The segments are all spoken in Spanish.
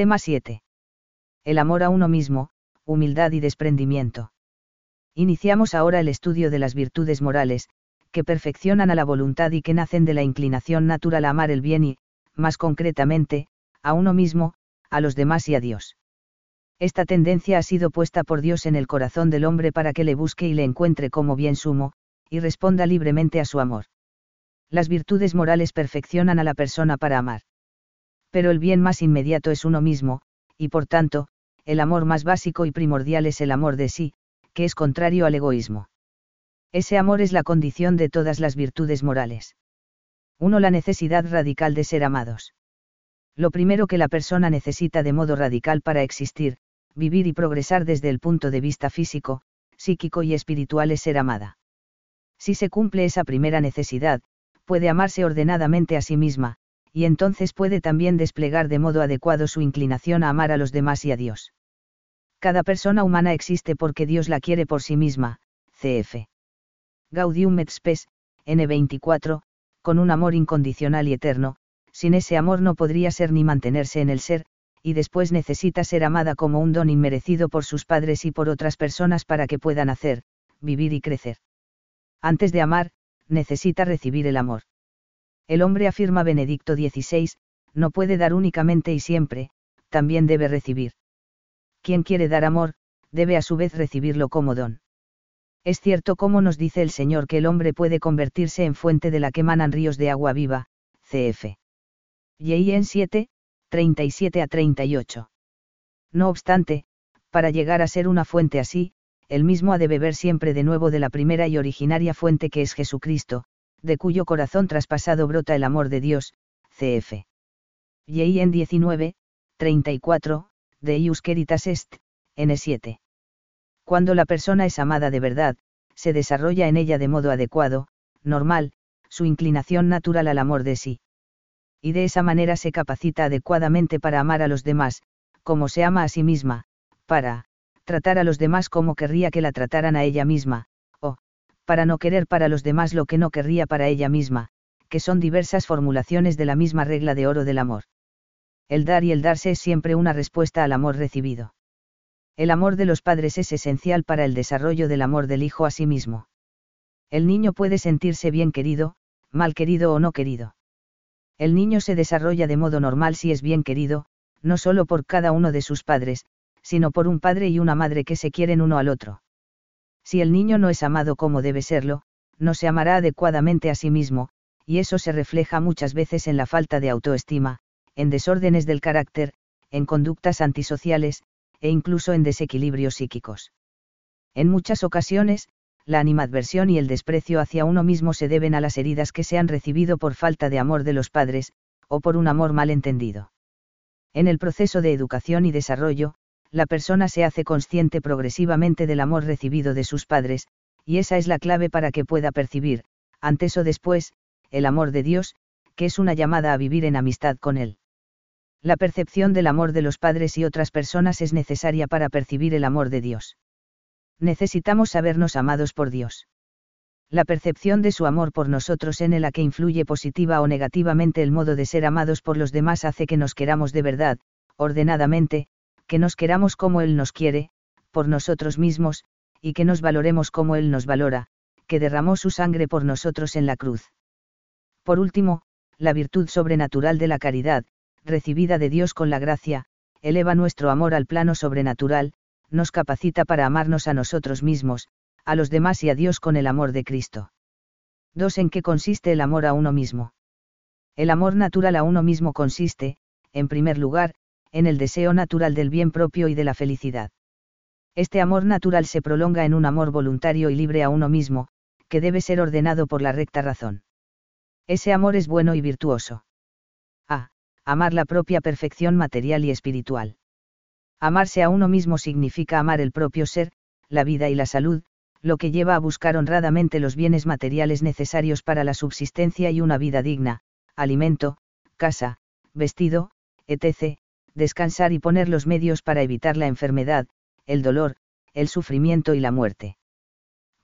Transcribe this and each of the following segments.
Tema 7. El amor a uno mismo, humildad y desprendimiento. Iniciamos ahora el estudio de las virtudes morales, que perfeccionan a la voluntad y que nacen de la inclinación natural a amar el bien y, más concretamente, a uno mismo, a los demás y a Dios. Esta tendencia ha sido puesta por Dios en el corazón del hombre para que le busque y le encuentre como bien sumo, y responda libremente a su amor. Las virtudes morales perfeccionan a la persona para amar. Pero el bien más inmediato es uno mismo, y por tanto, el amor más básico y primordial es el amor de sí, que es contrario al egoísmo. Ese amor es la condición de todas las virtudes morales. 1. La necesidad radical de ser amados. Lo primero que la persona necesita de modo radical para existir, vivir y progresar desde el punto de vista físico, psíquico y espiritual es ser amada. Si se cumple esa primera necesidad, puede amarse ordenadamente a sí misma, y entonces puede también desplegar de modo adecuado su inclinación a amar a los demás y a Dios. Cada persona humana existe porque Dios la quiere por sí misma, cf. Gaudium et Spes, N24, con un amor incondicional y eterno, sin ese amor no podría ser ni mantenerse en el ser, y después necesita ser amada como un don inmerecido por sus padres y por otras personas para que puedan hacer, vivir y crecer. Antes de amar, necesita recibir el amor. El hombre afirma Benedicto XVI, no puede dar únicamente y siempre, también debe recibir. Quien quiere dar amor, debe a su vez recibirlo como don. Es cierto como nos dice el Señor que el hombre puede convertirse en fuente de la que manan ríos de agua viva, cf. En 7, 37 a 38. No obstante, para llegar a ser una fuente así, el mismo ha de beber siempre de nuevo de la primera y originaria fuente que es Jesucristo, de cuyo corazón traspasado brota el amor de Dios, cf. Y en 19, 34, de Iusqueritas est, n7. Cuando la persona es amada de verdad, se desarrolla en ella de modo adecuado, normal, su inclinación natural al amor de sí. Y de esa manera se capacita adecuadamente para amar a los demás, como se ama a sí misma, para, tratar a los demás como querría que la trataran a ella misma, para no querer para los demás lo que no querría para ella misma, que son diversas formulaciones de la misma regla de oro del amor. El dar y el darse es siempre una respuesta al amor recibido. El amor de los padres es esencial para el desarrollo del amor del hijo a sí mismo. El niño puede sentirse bien querido, mal querido o no querido. El niño se desarrolla de modo normal si es bien querido, no solo por cada uno de sus padres, sino por un padre y una madre que se quieren uno al otro. Si el niño no es amado como debe serlo, no se amará adecuadamente a sí mismo, y eso se refleja muchas veces en la falta de autoestima, en desórdenes del carácter, en conductas antisociales, e incluso en desequilibrios psíquicos. En muchas ocasiones, la animadversión y el desprecio hacia uno mismo se deben a las heridas que se han recibido por falta de amor de los padres, o por un amor mal entendido. En el proceso de educación y desarrollo, la persona se hace consciente progresivamente del amor recibido de sus padres, y esa es la clave para que pueda percibir, antes o después, el amor de Dios, que es una llamada a vivir en amistad con Él. La percepción del amor de los padres y otras personas es necesaria para percibir el amor de Dios. Necesitamos sabernos amados por Dios. La percepción de su amor por nosotros en el que influye positiva o negativamente el modo de ser amados por los demás hace que nos queramos de verdad, ordenadamente, que nos queramos como Él nos quiere, por nosotros mismos, y que nos valoremos como Él nos valora, que derramó su sangre por nosotros en la cruz. Por último, la virtud sobrenatural de la caridad, recibida de Dios con la gracia, eleva nuestro amor al plano sobrenatural, nos capacita para amarnos a nosotros mismos, a los demás y a Dios con el amor de Cristo. 2. ¿En qué consiste el amor a uno mismo? El amor natural a uno mismo consiste, en primer lugar, en el deseo natural del bien propio y de la felicidad. Este amor natural se prolonga en un amor voluntario y libre a uno mismo, que debe ser ordenado por la recta razón. Ese amor es bueno y virtuoso. A amar la propia perfección material y espiritual. Amarse a uno mismo significa amar el propio ser, la vida y la salud, lo que lleva a buscar honradamente los bienes materiales necesarios para la subsistencia y una vida digna, alimento, casa, vestido, etc., descansar y poner los medios para evitar la enfermedad, el dolor, el sufrimiento y la muerte.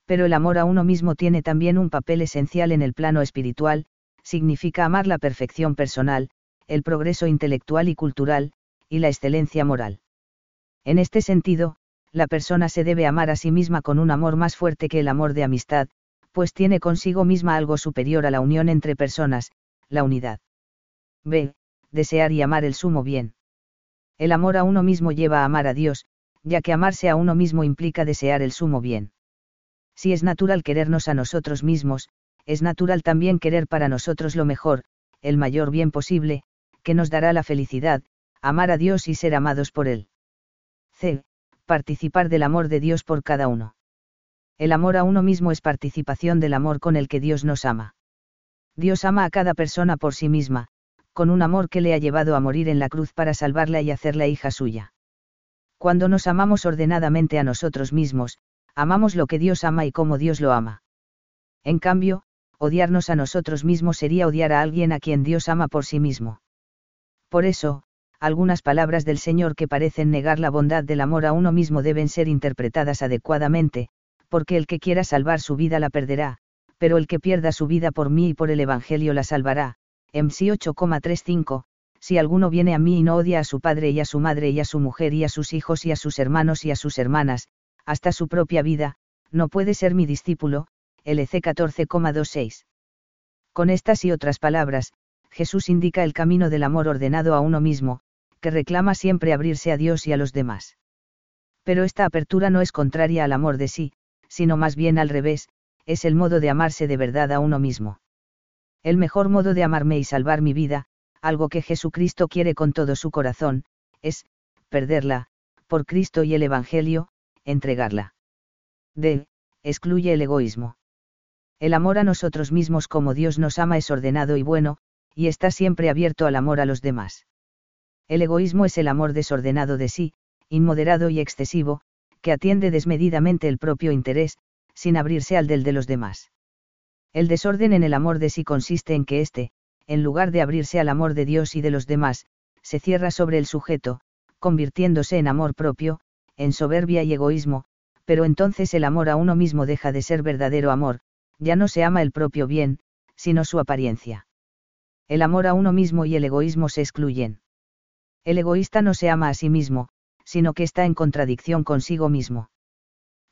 Pero el amor a uno mismo tiene también un papel esencial en el plano espiritual, significa amar la perfección personal, el progreso intelectual y cultural, y la excelencia moral. En este sentido, la persona se debe amar a sí misma con un amor más fuerte que el amor de amistad, pues tiene consigo misma algo superior a la unión entre personas, la unidad. B. Desear y amar el sumo bien. El amor a uno mismo lleva a amar a Dios, ya que amarse a uno mismo implica desear el sumo bien. Si es natural querernos a nosotros mismos, es natural también querer para nosotros lo mejor, el mayor bien posible, que nos dará la felicidad, amar a Dios y ser amados por Él. C. Participar del amor de Dios por cada uno. El amor a uno mismo es participación del amor con el que Dios nos ama. Dios ama a cada persona por sí misma, con un amor que le ha llevado a morir en la cruz para salvarla y hacerla hija suya. Cuando nos amamos ordenadamente a nosotros mismos, amamos lo que Dios ama y como Dios lo ama. En cambio, odiarnos a nosotros mismos sería odiar a alguien a quien Dios ama por sí mismo. Por eso, algunas palabras del Señor que parecen negar la bondad del amor a uno mismo deben ser interpretadas adecuadamente, porque el que quiera salvar su vida la perderá, pero el que pierda su vida por mí y por el Evangelio la salvará. MC 8,35, si alguno viene a mí y no odia a su padre y a su madre y a su mujer y a sus hijos y a sus hermanos y a sus hermanas, hasta su propia vida, no puede ser mi discípulo, LC 14,26. Con estas y otras palabras, Jesús indica el camino del amor ordenado a uno mismo, que reclama siempre abrirse a Dios y a los demás. Pero esta apertura no es contraria al amor de sí, sino más bien al revés, es el modo de amarse de verdad a uno mismo. El mejor modo de amarme y salvar mi vida, algo que Jesucristo quiere con todo su corazón, es, perderla, por Cristo y el Evangelio, entregarla. D. Excluye el egoísmo. El amor a nosotros mismos como Dios nos ama es ordenado y bueno, y está siempre abierto al amor a los demás. El egoísmo es el amor desordenado de sí, inmoderado y excesivo, que atiende desmedidamente el propio interés, sin abrirse al del de los demás. El desorden en el amor de sí consiste en que éste, en lugar de abrirse al amor de Dios y de los demás, se cierra sobre el sujeto, convirtiéndose en amor propio, en soberbia y egoísmo, pero entonces el amor a uno mismo deja de ser verdadero amor, ya no se ama el propio bien, sino su apariencia. El amor a uno mismo y el egoísmo se excluyen. El egoísta no se ama a sí mismo, sino que está en contradicción consigo mismo.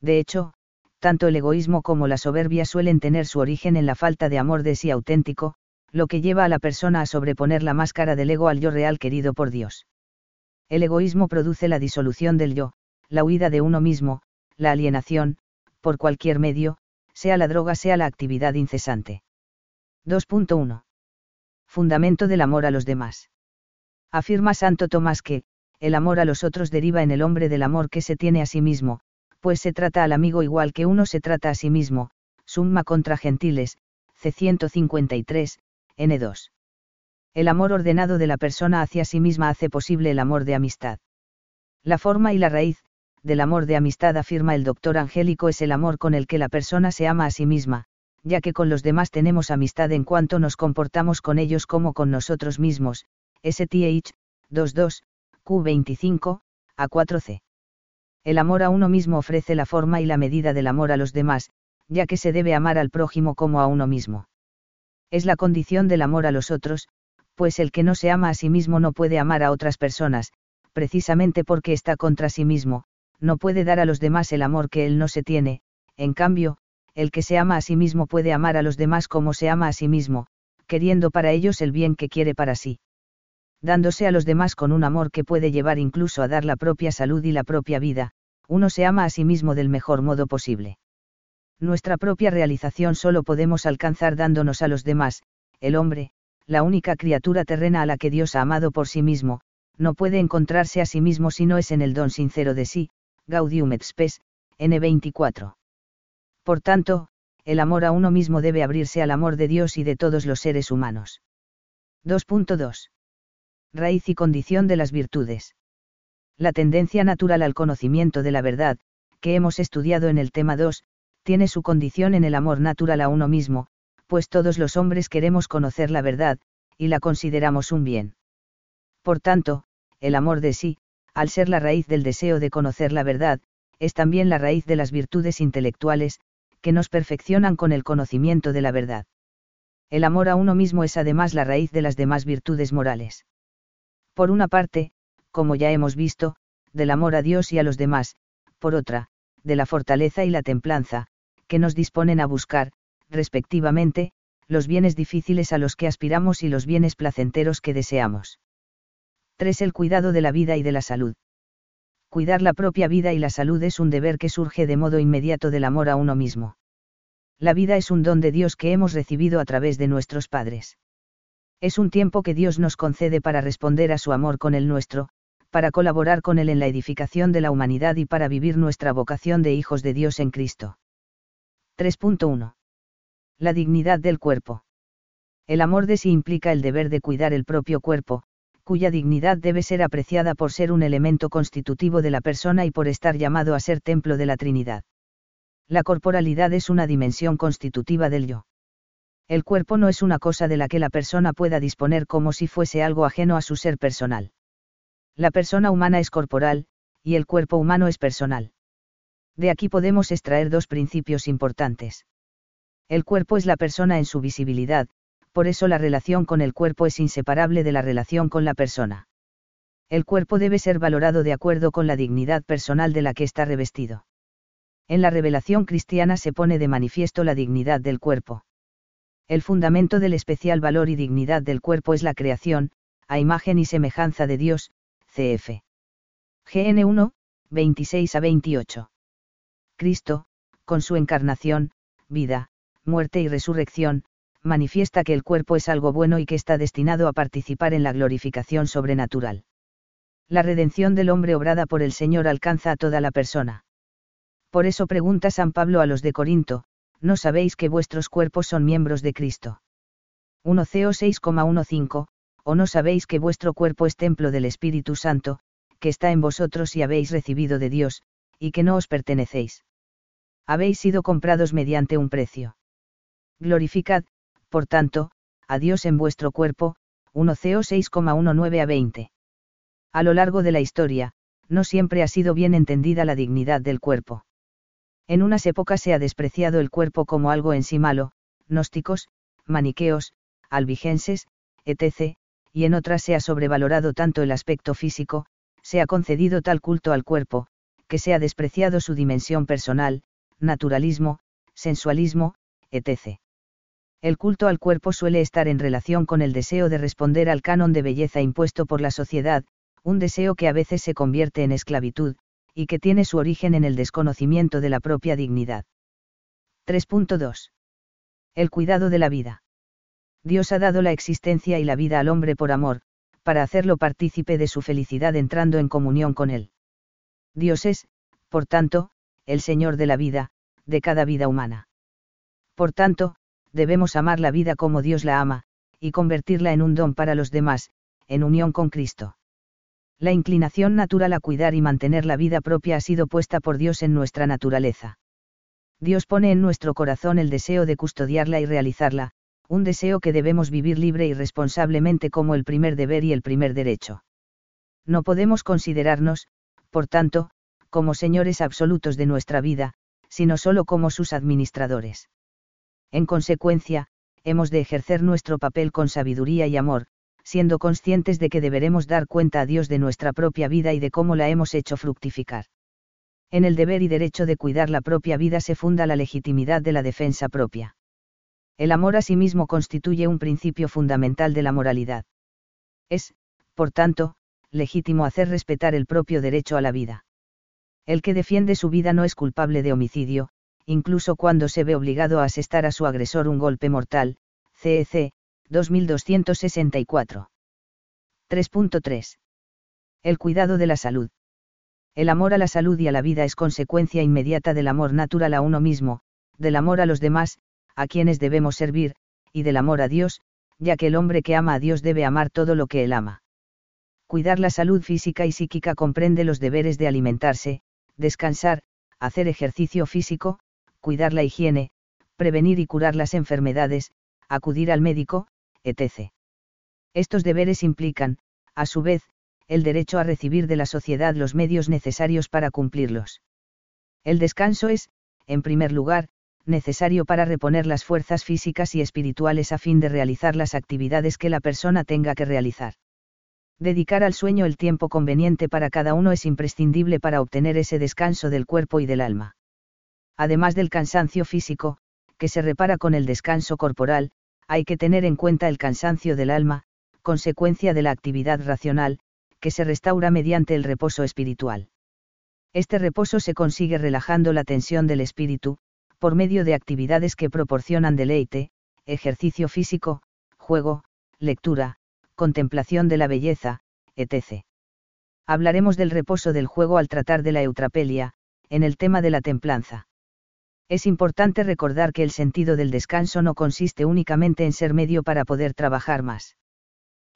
De hecho, tanto el egoísmo como la soberbia suelen tener su origen en la falta de amor de sí auténtico, lo que lleva a la persona a sobreponer la máscara del ego al yo real querido por Dios. El egoísmo produce la disolución del yo, la huida de uno mismo, la alienación, por cualquier medio, sea la droga sea la actividad incesante. 2.1. Fundamento del amor a los demás. Afirma Santo Tomás que, el amor a los otros deriva en el hombre del amor que se tiene a sí mismo, pues se trata al amigo igual que uno se trata a sí mismo, summa contra gentiles, C153, N2. El amor ordenado de la persona hacia sí misma hace posible el amor de amistad. La forma y la raíz, del amor de amistad afirma el doctor Angélico es el amor con el que la persona se ama a sí misma, ya que con los demás tenemos amistad en cuanto nos comportamos con ellos como con nosotros mismos, STH, 22, Q25, A4C. El amor a uno mismo ofrece la forma y la medida del amor a los demás, ya que se debe amar al prójimo como a uno mismo es la condición del amor a los otros, pues el que no se ama a sí mismo no puede amar a otras personas, precisamente porque está contra sí mismo, no puede dar a los demás el amor que él no se tiene, en cambio, el que se ama a sí mismo puede amar a los demás como se ama a sí mismo, queriendo para ellos el bien que quiere para sí. Dándose a los demás con un amor que puede llevar incluso a dar la propia salud y la propia vida, uno se ama a sí mismo del mejor modo posible nuestra propia realización solo podemos alcanzar dándonos a los demás, el hombre, la única criatura terrena a la que Dios ha amado por sí mismo, no puede encontrarse a sí mismo si no es en el don sincero de sí, Gaudium et Spes, N24. Por tanto, el amor a uno mismo debe abrirse al amor de Dios y de todos los seres humanos. 2.2. Raíz y condición de las virtudes. La tendencia natural al conocimiento de la verdad, que hemos estudiado en el tema 2, tiene su condición en el amor natural a uno mismo, pues todos los hombres queremos conocer la verdad, y la consideramos un bien. Por tanto, el amor de sí, al ser la raíz del deseo de conocer la verdad, es también la raíz de las virtudes intelectuales, que nos perfeccionan con el conocimiento de la verdad. El amor a uno mismo es además la raíz de las demás virtudes morales. Por una parte, como ya hemos visto, del amor a Dios y a los demás, por otra, de la fortaleza y la templanza, que nos disponen a buscar, respectivamente, los bienes difíciles a los que aspiramos y los bienes placenteros que deseamos. 3. El cuidado de la vida y de la salud. Cuidar la propia vida y la salud es un deber que surge de modo inmediato del amor a uno mismo. La vida es un don de Dios que hemos recibido a través de nuestros padres. Es un tiempo que Dios nos concede para responder a su amor con el nuestro, para colaborar con Él en la edificación de la humanidad y para vivir nuestra vocación de hijos de Dios en Cristo. 3.1. La dignidad del cuerpo. El amor de sí implica el deber de cuidar el propio cuerpo, cuya dignidad debe ser apreciada por ser un elemento constitutivo de la persona y por estar llamado a ser templo de la Trinidad. La corporalidad es una dimensión constitutiva del yo. El cuerpo no es una cosa de la que la persona pueda disponer como si fuese algo ajeno a su ser personal. La persona humana es corporal, y el cuerpo humano es personal. De aquí podemos extraer dos principios importantes. El cuerpo es la persona en su visibilidad, por eso la relación con el cuerpo es inseparable de la relación con la persona. El cuerpo debe ser valorado de acuerdo con la dignidad personal de la que está revestido. En la revelación cristiana se pone de manifiesto la dignidad del cuerpo. El fundamento del especial valor y dignidad del cuerpo es la creación, a imagen y semejanza de Dios, cf. GN 1, 26 a 28. Cristo, con su encarnación, vida, muerte y resurrección, manifiesta que el cuerpo es algo bueno y que está destinado a participar en la glorificación sobrenatural. La redención del hombre obrada por el Señor alcanza a toda la persona. Por eso pregunta San Pablo a los de Corinto, ¿no sabéis que vuestros cuerpos son miembros de Cristo? 1 Co 6,15, o no sabéis que vuestro cuerpo es templo del Espíritu Santo, que está en vosotros y habéis recibido de Dios, y que no os pertenecéis. Habéis sido comprados mediante un precio. Glorificad, por tanto, a Dios en vuestro cuerpo, 1 Co 6,19 a 20. A lo largo de la historia, no siempre ha sido bien entendida la dignidad del cuerpo. En unas épocas se ha despreciado el cuerpo como algo en sí malo, gnósticos, maniqueos, albigenses, etc., y en otras se ha sobrevalorado tanto el aspecto físico, se ha concedido tal culto al cuerpo, que se ha despreciado su dimensión personal, naturalismo, sensualismo, etc. El culto al cuerpo suele estar en relación con el deseo de responder al canon de belleza impuesto por la sociedad, un deseo que a veces se convierte en esclavitud, y que tiene su origen en el desconocimiento de la propia dignidad. 3.2. El cuidado de la vida. Dios ha dado la existencia y la vida al hombre por amor, para hacerlo partícipe de su felicidad entrando en comunión con él. Dios es, por tanto, el Señor de la vida, de cada vida humana. Por tanto, debemos amar la vida como Dios la ama, y convertirla en un don para los demás, en unión con Cristo. La inclinación natural a cuidar y mantener la vida propia ha sido puesta por Dios en nuestra naturaleza. Dios pone en nuestro corazón el deseo de custodiarla y realizarla, un deseo que debemos vivir libre y responsablemente como el primer deber y el primer derecho. No podemos considerarnos, por tanto, como señores absolutos de nuestra vida, sino solo como sus administradores. En consecuencia, hemos de ejercer nuestro papel con sabiduría y amor, siendo conscientes de que deberemos dar cuenta a Dios de nuestra propia vida y de cómo la hemos hecho fructificar. En el deber y derecho de cuidar la propia vida se funda la legitimidad de la defensa propia. El amor a sí mismo constituye un principio fundamental de la moralidad. Es, por tanto, legítimo hacer respetar el propio derecho a la vida. El que defiende su vida no es culpable de homicidio, incluso cuando se ve obligado a asestar a su agresor un golpe mortal, CEC, 2264. 3.3. El cuidado de la salud. El amor a la salud y a la vida es consecuencia inmediata del amor natural a uno mismo, del amor a los demás, a quienes debemos servir, y del amor a Dios, ya que el hombre que ama a Dios debe amar todo lo que él ama. Cuidar la salud física y psíquica comprende los deberes de alimentarse, descansar, hacer ejercicio físico, cuidar la higiene, prevenir y curar las enfermedades, acudir al médico, etc. Estos deberes implican, a su vez, el derecho a recibir de la sociedad los medios necesarios para cumplirlos. El descanso es, en primer lugar, necesario para reponer las fuerzas físicas y espirituales a fin de realizar las actividades que la persona tenga que realizar. Dedicar al sueño el tiempo conveniente para cada uno es imprescindible para obtener ese descanso del cuerpo y del alma. Además del cansancio físico, que se repara con el descanso corporal, hay que tener en cuenta el cansancio del alma, consecuencia de la actividad racional, que se restaura mediante el reposo espiritual. Este reposo se consigue relajando la tensión del espíritu, por medio de actividades que proporcionan deleite, ejercicio físico, juego, lectura, contemplación de la belleza, etc. Hablaremos del reposo del juego al tratar de la eutrapelia, en el tema de la templanza. Es importante recordar que el sentido del descanso no consiste únicamente en ser medio para poder trabajar más.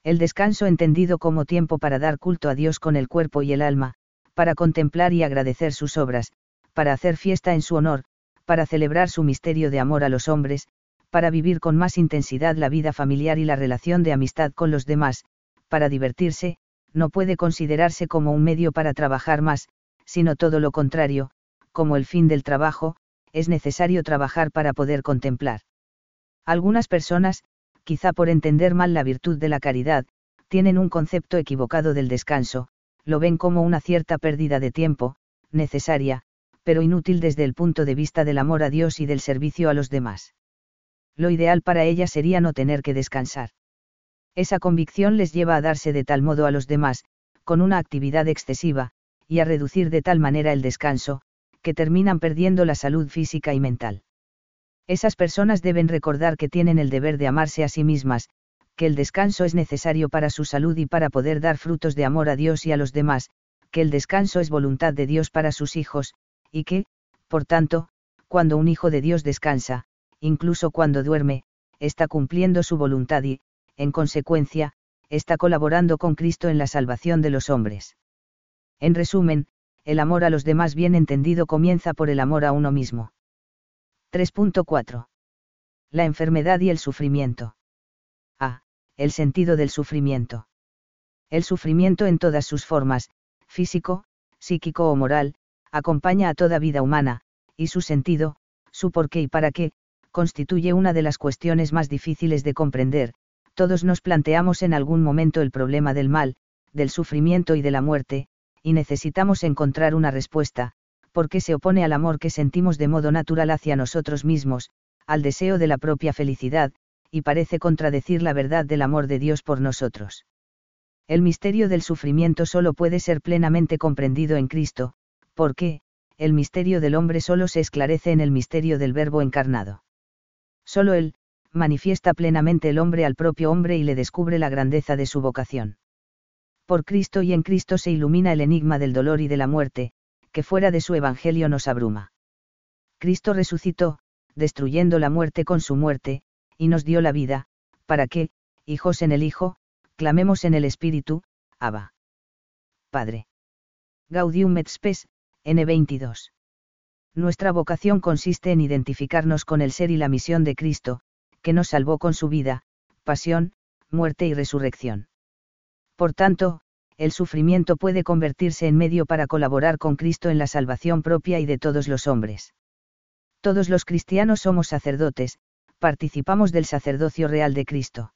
El descanso entendido como tiempo para dar culto a Dios con el cuerpo y el alma, para contemplar y agradecer sus obras, para hacer fiesta en su honor, para celebrar su misterio de amor a los hombres, para vivir con más intensidad la vida familiar y la relación de amistad con los demás, para divertirse, no puede considerarse como un medio para trabajar más, sino todo lo contrario, como el fin del trabajo, es necesario trabajar para poder contemplar. Algunas personas, quizá por entender mal la virtud de la caridad, tienen un concepto equivocado del descanso, lo ven como una cierta pérdida de tiempo, necesaria, pero inútil desde el punto de vista del amor a Dios y del servicio a los demás. Lo ideal para ellas sería no tener que descansar. Esa convicción les lleva a darse de tal modo a los demás, con una actividad excesiva, y a reducir de tal manera el descanso, que terminan perdiendo la salud física y mental. Esas personas deben recordar que tienen el deber de amarse a sí mismas, que el descanso es necesario para su salud y para poder dar frutos de amor a Dios y a los demás, que el descanso es voluntad de Dios para sus hijos, y que, por tanto, cuando un hijo de Dios descansa, incluso cuando duerme, está cumpliendo su voluntad y, en consecuencia, está colaborando con Cristo en la salvación de los hombres. En resumen, el amor a los demás bien entendido comienza por el amor a uno mismo. 3.4. La enfermedad y el sufrimiento. A. El sentido del sufrimiento. El sufrimiento en todas sus formas, físico, psíquico o moral, acompaña a toda vida humana, y su sentido, su por qué y para qué, constituye una de las cuestiones más difíciles de comprender, todos nos planteamos en algún momento el problema del mal, del sufrimiento y de la muerte, y necesitamos encontrar una respuesta, porque se opone al amor que sentimos de modo natural hacia nosotros mismos, al deseo de la propia felicidad, y parece contradecir la verdad del amor de Dios por nosotros. El misterio del sufrimiento solo puede ser plenamente comprendido en Cristo, porque, el misterio del hombre solo se esclarece en el misterio del Verbo encarnado. Solo Él, manifiesta plenamente el hombre al propio hombre y le descubre la grandeza de su vocación. Por Cristo y en Cristo se ilumina el enigma del dolor y de la muerte, que fuera de su Evangelio nos abruma. Cristo resucitó, destruyendo la muerte con su muerte, y nos dio la vida, para que, hijos en el Hijo, clamemos en el Espíritu, Abba. Padre. Gaudium et Spes, N22. Nuestra vocación consiste en identificarnos con el ser y la misión de Cristo, que nos salvó con su vida, pasión, muerte y resurrección. Por tanto, el sufrimiento puede convertirse en medio para colaborar con Cristo en la salvación propia y de todos los hombres. Todos los cristianos somos sacerdotes, participamos del sacerdocio real de Cristo.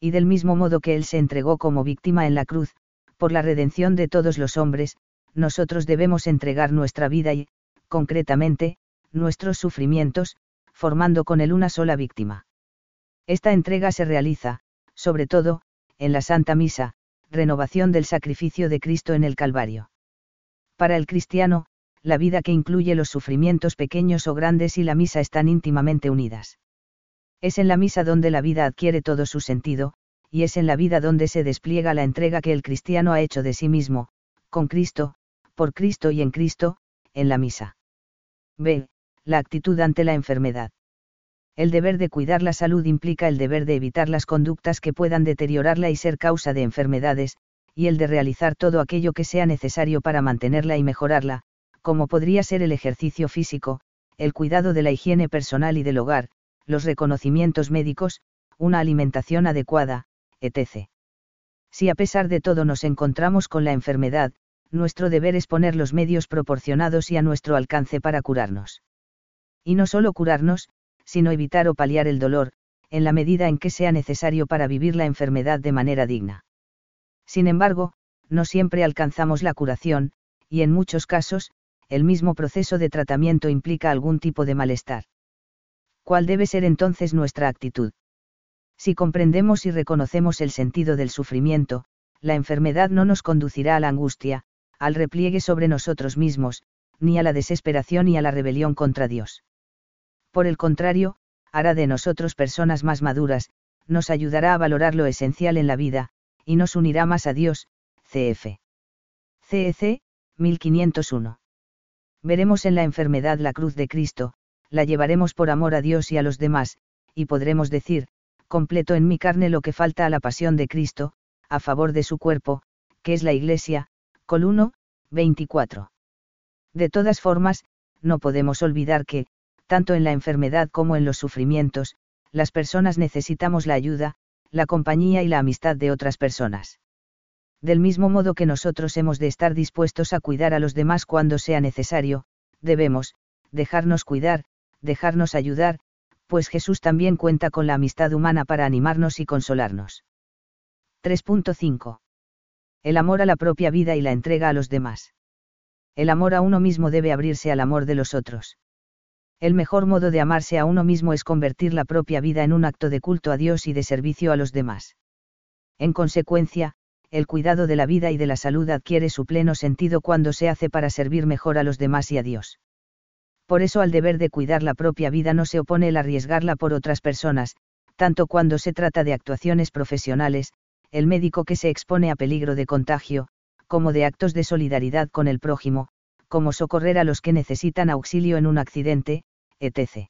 Y del mismo modo que Él se entregó como víctima en la cruz, por la redención de todos los hombres, nosotros debemos entregar nuestra vida y, concretamente, nuestros sufrimientos, formando con él una sola víctima. Esta entrega se realiza, sobre todo, en la Santa Misa, renovación del sacrificio de Cristo en el Calvario. Para el cristiano, la vida que incluye los sufrimientos pequeños o grandes y la misa están íntimamente unidas. Es en la misa donde la vida adquiere todo su sentido, y es en la vida donde se despliega la entrega que el cristiano ha hecho de sí mismo, con Cristo, por Cristo y en Cristo, en la misa. B. La actitud ante la enfermedad. El deber de cuidar la salud implica el deber de evitar las conductas que puedan deteriorarla y ser causa de enfermedades, y el de realizar todo aquello que sea necesario para mantenerla y mejorarla, como podría ser el ejercicio físico, el cuidado de la higiene personal y del hogar, los reconocimientos médicos, una alimentación adecuada, etc. Si a pesar de todo nos encontramos con la enfermedad, nuestro deber es poner los medios proporcionados y a nuestro alcance para curarnos. Y no solo curarnos, sino evitar o paliar el dolor, en la medida en que sea necesario para vivir la enfermedad de manera digna. Sin embargo, no siempre alcanzamos la curación, y en muchos casos, el mismo proceso de tratamiento implica algún tipo de malestar. ¿Cuál debe ser entonces nuestra actitud? Si comprendemos y reconocemos el sentido del sufrimiento, la enfermedad no nos conducirá a la angustia, al repliegue sobre nosotros mismos, ni a la desesperación y a la rebelión contra Dios. Por el contrario, hará de nosotros personas más maduras, nos ayudará a valorar lo esencial en la vida, y nos unirá más a Dios, cf. CEC, 1501. Veremos en la enfermedad la cruz de Cristo, la llevaremos por amor a Dios y a los demás, y podremos decir, completo en mi carne lo que falta a la pasión de Cristo, a favor de su cuerpo, que es la Iglesia, Col 1, 24. De todas formas, no podemos olvidar que, tanto en la enfermedad como en los sufrimientos, las personas necesitamos la ayuda, la compañía y la amistad de otras personas. Del mismo modo que nosotros hemos de estar dispuestos a cuidar a los demás cuando sea necesario, debemos, dejarnos cuidar, dejarnos ayudar, pues Jesús también cuenta con la amistad humana para animarnos y consolarnos. 3.5. El amor a la propia vida y la entrega a los demás. El amor a uno mismo debe abrirse al amor de los otros. El mejor modo de amarse a uno mismo es convertir la propia vida en un acto de culto a Dios y de servicio a los demás. En consecuencia, el cuidado de la vida y de la salud adquiere su pleno sentido cuando se hace para servir mejor a los demás y a Dios. Por eso al deber de cuidar la propia vida no se opone el arriesgarla por otras personas, tanto cuando se trata de actuaciones profesionales, el médico que se expone a peligro de contagio, como de actos de solidaridad con el prójimo, como socorrer a los que necesitan auxilio en un accidente, etc.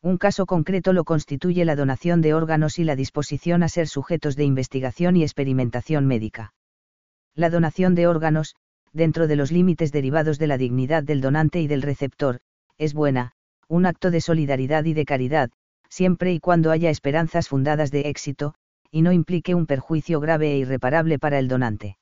Un caso concreto lo constituye la donación de órganos y la disposición a ser sujetos de investigación y experimentación médica. La donación de órganos, dentro de los límites derivados de la dignidad del donante y del receptor, es buena, un acto de solidaridad y de caridad, siempre y cuando haya esperanzas fundadas de éxito, y no implique un perjuicio grave e irreparable para el donante.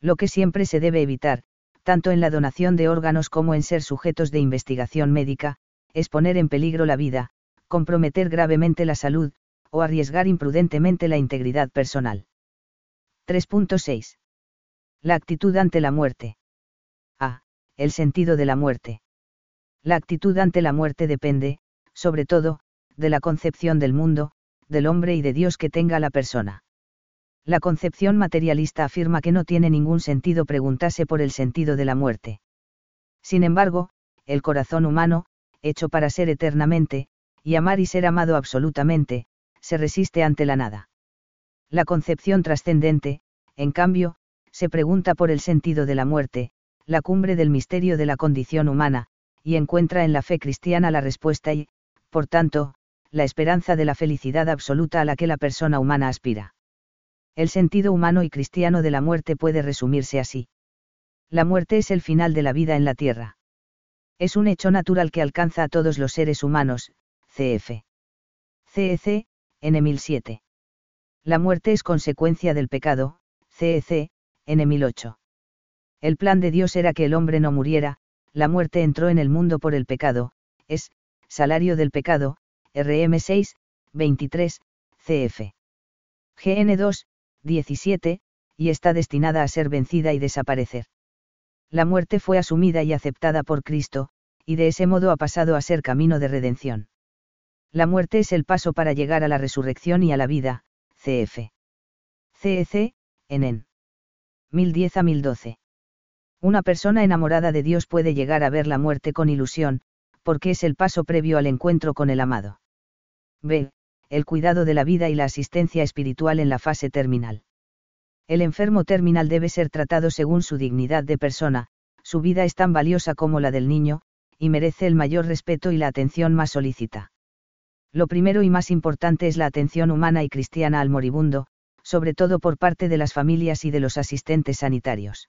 Lo que siempre se debe evitar, tanto en la donación de órganos como en ser sujetos de investigación médica, es poner en peligro la vida, comprometer gravemente la salud, o arriesgar imprudentemente la integridad personal. 3.6. La actitud ante la muerte. A. El sentido de la muerte. La actitud ante la muerte depende, sobre todo, de la concepción del mundo, del hombre y de Dios que tenga la persona. La concepción materialista afirma que no tiene ningún sentido preguntarse por el sentido de la muerte. Sin embargo, el corazón humano, hecho para ser eternamente, y amar y ser amado absolutamente, se resiste ante la nada. La concepción trascendente, en cambio, se pregunta por el sentido de la muerte, la cumbre del misterio de la condición humana, y encuentra en la fe cristiana la respuesta y, por tanto, la esperanza de la felicidad absoluta a la que la persona humana aspira. El sentido humano y cristiano de la muerte puede resumirse así. La muerte es el final de la vida en la tierra. Es un hecho natural que alcanza a todos los seres humanos, cf. CEC, N 1007. La muerte es consecuencia del pecado, CEC, N 1008. El plan de Dios era que el hombre no muriera, la muerte entró en el mundo por el pecado, es, salario del pecado, RM 6, 23, CF. GN 2, 17, y está destinada a ser vencida y desaparecer. La muerte fue asumida y aceptada por Cristo, y de ese modo ha pasado a ser camino de redención. La muerte es el paso para llegar a la resurrección y a la vida, CF. CEC, en 1010 a 1012. Una persona enamorada de Dios puede llegar a ver la muerte con ilusión, porque es el paso previo al encuentro con el amado. B el cuidado de la vida y la asistencia espiritual en la fase terminal. El enfermo terminal debe ser tratado según su dignidad de persona, su vida es tan valiosa como la del niño, y merece el mayor respeto y la atención más solícita. Lo primero y más importante es la atención humana y cristiana al moribundo, sobre todo por parte de las familias y de los asistentes sanitarios.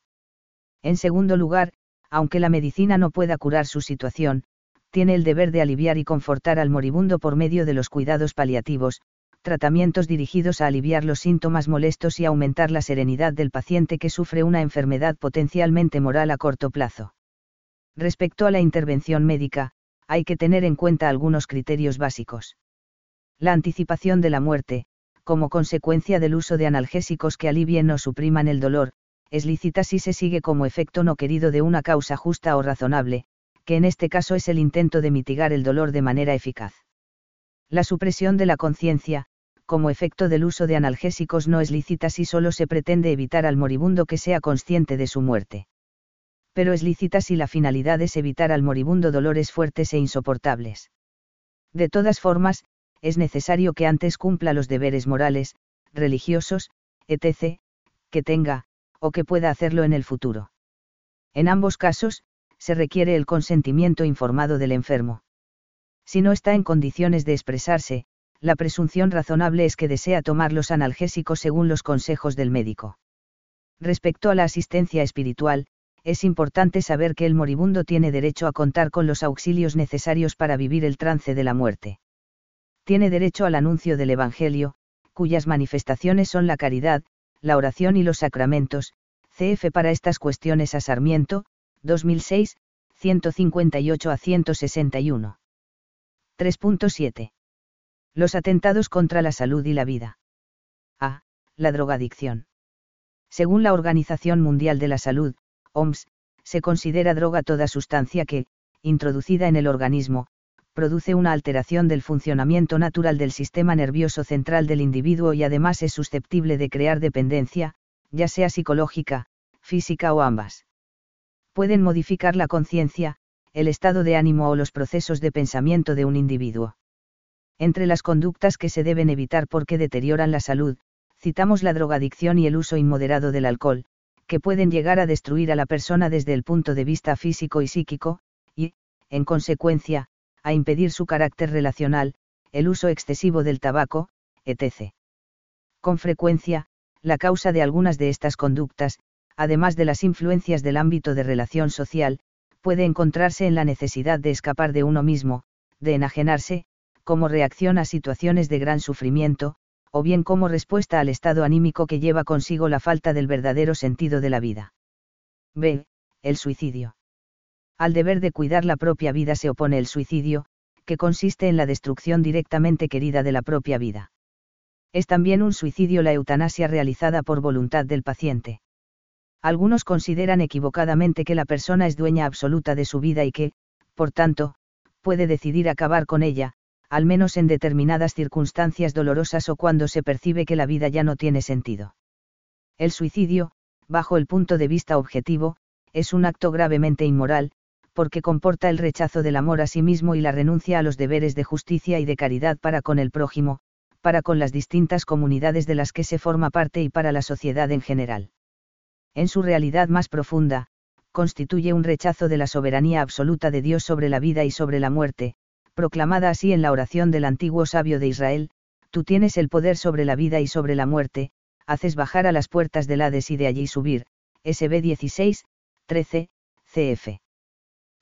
En segundo lugar, aunque la medicina no pueda curar su situación, tiene el deber de aliviar y confortar al moribundo por medio de los cuidados paliativos, tratamientos dirigidos a aliviar los síntomas molestos y aumentar la serenidad del paciente que sufre una enfermedad potencialmente moral a corto plazo. Respecto a la intervención médica, hay que tener en cuenta algunos criterios básicos. La anticipación de la muerte, como consecuencia del uso de analgésicos que alivien o supriman el dolor, es lícita si se sigue como efecto no querido de una causa justa o razonable, que en este caso es el intento de mitigar el dolor de manera eficaz. La supresión de la conciencia, como efecto del uso de analgésicos no es lícita si solo se pretende evitar al moribundo que sea consciente de su muerte. Pero es lícita si la finalidad es evitar al moribundo dolores fuertes e insoportables. De todas formas, es necesario que antes cumpla los deberes morales, religiosos, etc., que tenga, o que pueda hacerlo en el futuro. En ambos casos, se requiere el consentimiento informado del enfermo. Si no está en condiciones de expresarse, la presunción razonable es que desea tomar los analgésicos según los consejos del médico. Respecto a la asistencia espiritual, es importante saber que el moribundo tiene derecho a contar con los auxilios necesarios para vivir el trance de la muerte. Tiene derecho al anuncio del Evangelio, cuyas manifestaciones son la caridad, la oración y los sacramentos, CF para estas cuestiones a Sarmiento, 2006, 158 a 161. 3.7. Los atentados contra la salud y la vida. A. La drogadicción. Según la Organización Mundial de la Salud, OMS, se considera droga toda sustancia que, introducida en el organismo, produce una alteración del funcionamiento natural del sistema nervioso central del individuo y además es susceptible de crear dependencia, ya sea psicológica, física o ambas. Pueden modificar la conciencia, el estado de ánimo o los procesos de pensamiento de un individuo. Entre las conductas que se deben evitar porque deterioran la salud, citamos la drogadicción y el uso inmoderado del alcohol, que pueden llegar a destruir a la persona desde el punto de vista físico y psíquico, y, en consecuencia, a impedir su carácter relacional, el uso excesivo del tabaco, etc. Con frecuencia, la causa de algunas de estas conductas, además de las influencias del ámbito de relación social, puede encontrarse en la necesidad de escapar de uno mismo, de enajenarse, como reacción a situaciones de gran sufrimiento, o bien como respuesta al estado anímico que lleva consigo la falta del verdadero sentido de la vida. B. El suicidio. Al deber de cuidar la propia vida se opone el suicidio, que consiste en la destrucción directamente querida de la propia vida. Es también un suicidio la eutanasia realizada por voluntad del paciente. Algunos consideran equivocadamente que la persona es dueña absoluta de su vida y que, por tanto, puede decidir acabar con ella, al menos en determinadas circunstancias dolorosas o cuando se percibe que la vida ya no tiene sentido. El suicidio, bajo el punto de vista objetivo, es un acto gravemente inmoral, porque comporta el rechazo del amor a sí mismo y la renuncia a los deberes de justicia y de caridad para con el prójimo, para con las distintas comunidades de las que se forma parte y para la sociedad en general. En su realidad más profunda, constituye un rechazo de la soberanía absoluta de Dios sobre la vida y sobre la muerte, proclamada así en la oración del antiguo sabio de Israel, tú tienes el poder sobre la vida y sobre la muerte, haces bajar a las puertas del Hades y de allí subir, SB 16, 13, CF.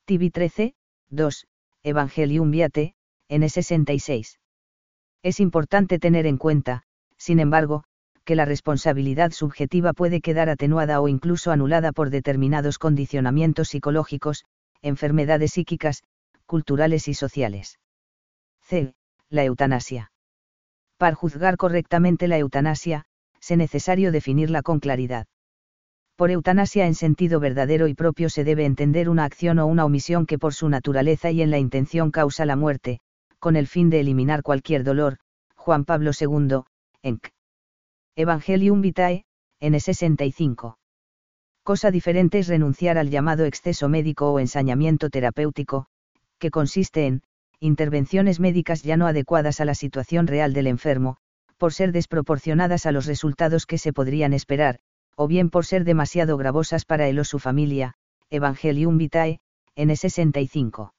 TV 13, 2, Evangelium Viate, N66. Es importante tener en cuenta, sin embargo, que la responsabilidad subjetiva puede quedar atenuada o incluso anulada por determinados condicionamientos psicológicos, enfermedades psíquicas, culturales y sociales. C. La eutanasia. Para juzgar correctamente la eutanasia, es necesario definirla con claridad. Por eutanasia en sentido verdadero y propio se debe entender una acción o una omisión que por su naturaleza y en la intención causa la muerte, con el fin de eliminar cualquier dolor. Juan Pablo II, Enc. Evangelium Vitae, N65. Cosa diferente es renunciar al llamado exceso médico o ensañamiento terapéutico, que consiste en, intervenciones médicas ya no adecuadas a la situación real del enfermo, por ser desproporcionadas a los resultados que se podrían esperar, o bien por ser demasiado gravosas para él o su familia, Evangelium Vitae, N65.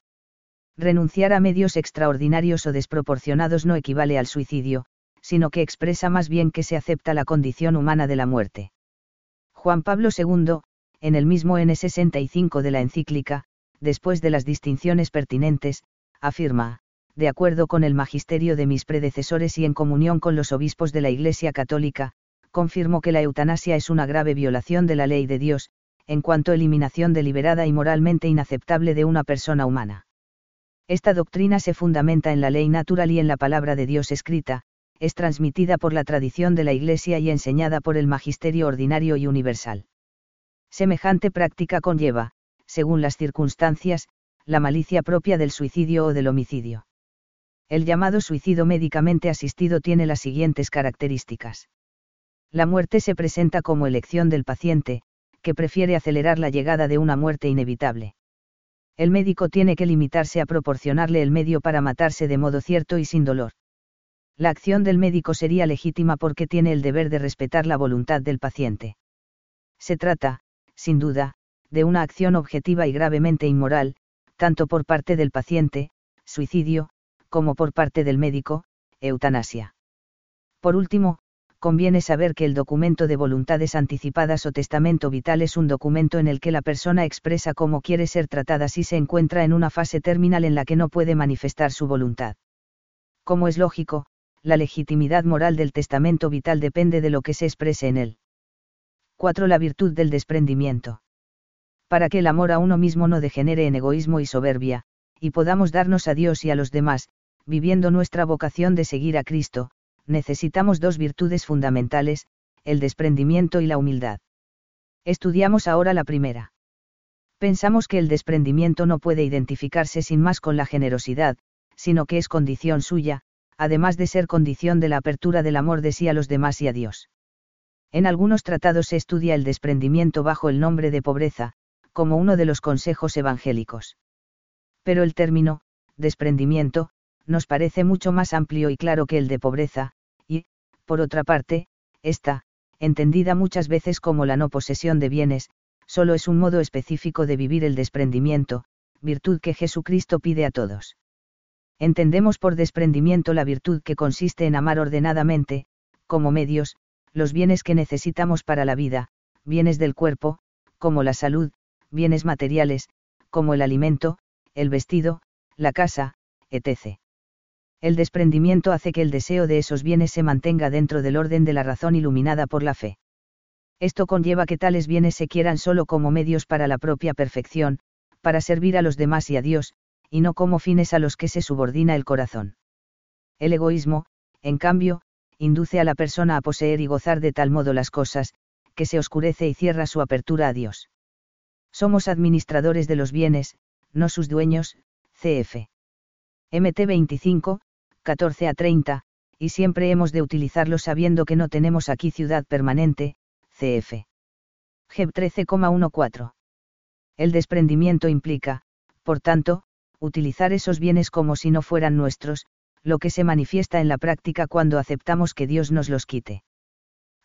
Renunciar a medios extraordinarios o desproporcionados no equivale al suicidio, sino que expresa más bien que se acepta la condición humana de la muerte. Juan Pablo II, en el mismo N65 de la encíclica, después de las distinciones pertinentes, afirma, de acuerdo con el magisterio de mis predecesores y en comunión con los obispos de la Iglesia Católica, confirmo que la eutanasia es una grave violación de la ley de Dios, en cuanto eliminación deliberada y moralmente inaceptable de una persona humana. Esta doctrina se fundamenta en la ley natural y en la palabra de Dios escrita, es transmitida por la tradición de la Iglesia y enseñada por el magisterio ordinario y universal. Semejante práctica conlleva, según las circunstancias, la malicia propia del suicidio o del homicidio. El llamado suicidio médicamente asistido tiene las siguientes características. La muerte se presenta como elección del paciente, que prefiere acelerar la llegada de una muerte inevitable. El médico tiene que limitarse a proporcionarle el medio para matarse de modo cierto y sin dolor. La acción del médico sería legítima porque tiene el deber de respetar la voluntad del paciente. Se trata, sin duda, de una acción objetiva y gravemente inmoral, tanto por parte del paciente, suicidio, como por parte del médico, eutanasia. Por último, conviene saber que el documento de voluntades anticipadas o testamento vital es un documento en el que la persona expresa cómo quiere ser tratada si se encuentra en una fase terminal en la que no puede manifestar su voluntad. Como es lógico, la legitimidad moral del testamento vital depende de lo que se exprese en él. 4. La virtud del desprendimiento. Para que el amor a uno mismo no degenere en egoísmo y soberbia, y podamos darnos a Dios y a los demás, viviendo nuestra vocación de seguir a Cristo, necesitamos dos virtudes fundamentales, el desprendimiento y la humildad. Estudiamos ahora la primera. Pensamos que el desprendimiento no puede identificarse sin más con la generosidad, sino que es condición suya, además de ser condición de la apertura del amor de sí a los demás y a Dios. En algunos tratados se estudia el desprendimiento bajo el nombre de pobreza, como uno de los consejos evangélicos. Pero el término, desprendimiento, nos parece mucho más amplio y claro que el de pobreza, y, por otra parte, esta, entendida muchas veces como la no posesión de bienes, solo es un modo específico de vivir el desprendimiento, virtud que Jesucristo pide a todos. Entendemos por desprendimiento la virtud que consiste en amar ordenadamente, como medios, los bienes que necesitamos para la vida, bienes del cuerpo, como la salud, bienes materiales, como el alimento, el vestido, la casa, etc el desprendimiento hace que el deseo de esos bienes se mantenga dentro del orden de la razón iluminada por la fe. Esto conlleva que tales bienes se quieran solo como medios para la propia perfección, para servir a los demás y a Dios, y no como fines a los que se subordina el corazón. El egoísmo, en cambio, induce a la persona a poseer y gozar de tal modo las cosas, que se oscurece y cierra su apertura a Dios. Somos administradores de los bienes, no sus dueños, cf. MT 25, 14 a 30, y siempre hemos de utilizarlo sabiendo que no tenemos aquí ciudad permanente, cf. GEB 13,14. El desprendimiento implica, por tanto, utilizar esos bienes como si no fueran nuestros, lo que se manifiesta en la práctica cuando aceptamos que Dios nos los quite.